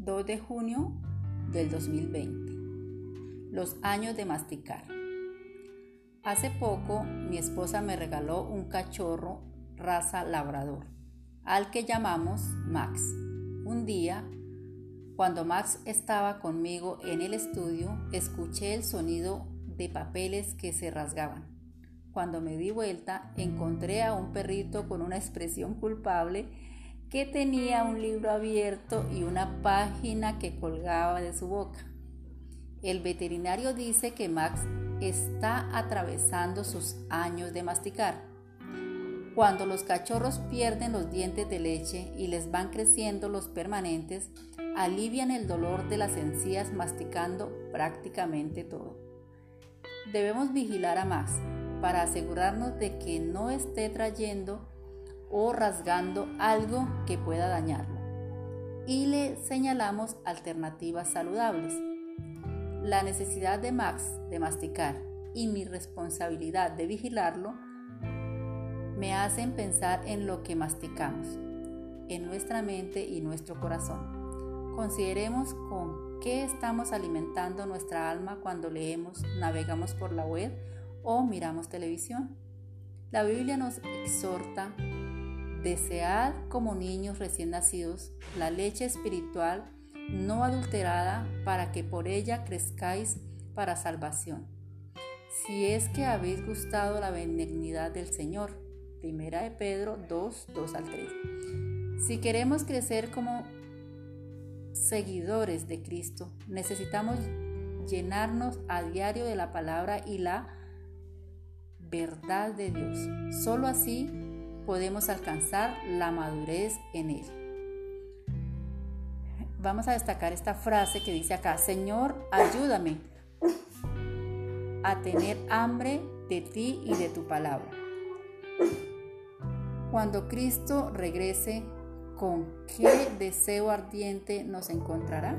de junio del 2020. Los años de masticar. Hace poco mi esposa me regaló un cachorro raza labrador, al que llamamos Max. Un día, cuando Max estaba conmigo en el estudio, escuché el sonido de papeles que se rasgaban. Cuando me di vuelta, encontré a un perrito con una expresión culpable que tenía un libro abierto y una página que colgaba de su boca. El veterinario dice que Max está atravesando sus años de masticar. Cuando los cachorros pierden los dientes de leche y les van creciendo los permanentes, alivian el dolor de las encías masticando prácticamente todo. Debemos vigilar a Max para asegurarnos de que no esté trayendo o rasgando algo que pueda dañarlo. Y le señalamos alternativas saludables. La necesidad de Max de masticar y mi responsabilidad de vigilarlo me hacen pensar en lo que masticamos, en nuestra mente y nuestro corazón. Consideremos con qué estamos alimentando nuestra alma cuando leemos, navegamos por la web o miramos televisión. La Biblia nos exhorta Desead como niños recién nacidos la leche espiritual no adulterada para que por ella crezcáis para salvación. Si es que habéis gustado la benignidad del Señor. Primera de Pedro 2, 2 al 3. Si queremos crecer como seguidores de Cristo, necesitamos llenarnos a diario de la palabra y la verdad de Dios. Solo así podemos alcanzar la madurez en Él. Vamos a destacar esta frase que dice acá, Señor, ayúdame a tener hambre de ti y de tu palabra. Cuando Cristo regrese, ¿con qué deseo ardiente nos encontrará?